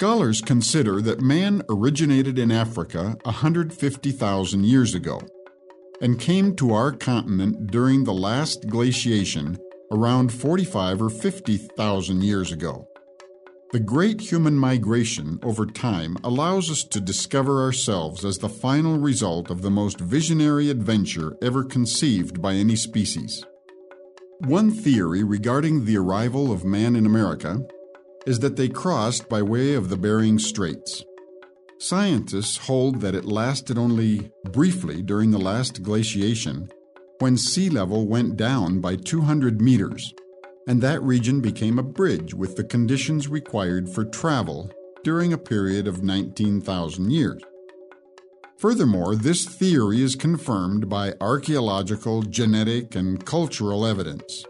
Scholars consider that man originated in Africa 150,000 years ago and came to our continent during the last glaciation around 45 or 50,000 years ago. The great human migration over time allows us to discover ourselves as the final result of the most visionary adventure ever conceived by any species. One theory regarding the arrival of man in America is that they crossed by way of the Bering Straits. Scientists hold that it lasted only briefly during the last glaciation when sea level went down by 200 meters, and that region became a bridge with the conditions required for travel during a period of 19,000 years. Furthermore, this theory is confirmed by archaeological, genetic, and cultural evidence.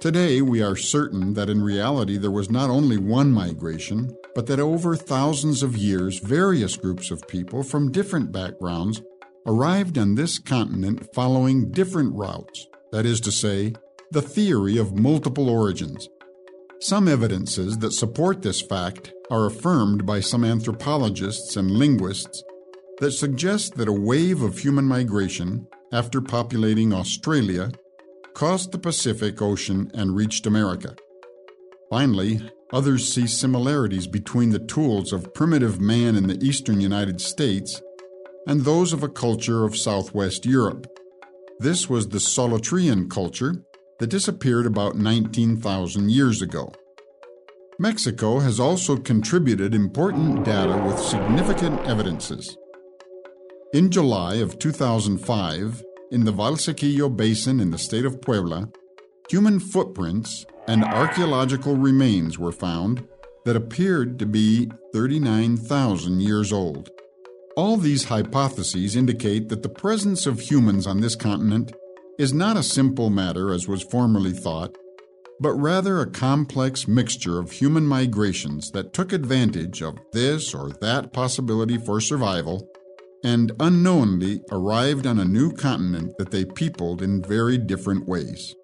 Today, we are certain that in reality there was not only one migration, but that over thousands of years, various groups of people from different backgrounds arrived on this continent following different routes, that is to say, the theory of multiple origins. Some evidences that support this fact are affirmed by some anthropologists and linguists that suggest that a wave of human migration, after populating Australia, crossed the Pacific Ocean and reached America. Finally, others see similarities between the tools of primitive man in the eastern United States and those of a culture of southwest Europe. This was the Solutrean culture that disappeared about 19,000 years ago. Mexico has also contributed important data with significant evidences. In July of 2005, in the Valsequillo Basin in the state of Puebla, human footprints and archaeological remains were found that appeared to be 39,000 years old. All these hypotheses indicate that the presence of humans on this continent is not a simple matter as was formerly thought, but rather a complex mixture of human migrations that took advantage of this or that possibility for survival and unknowingly arrived on a new continent that they peopled in very different ways.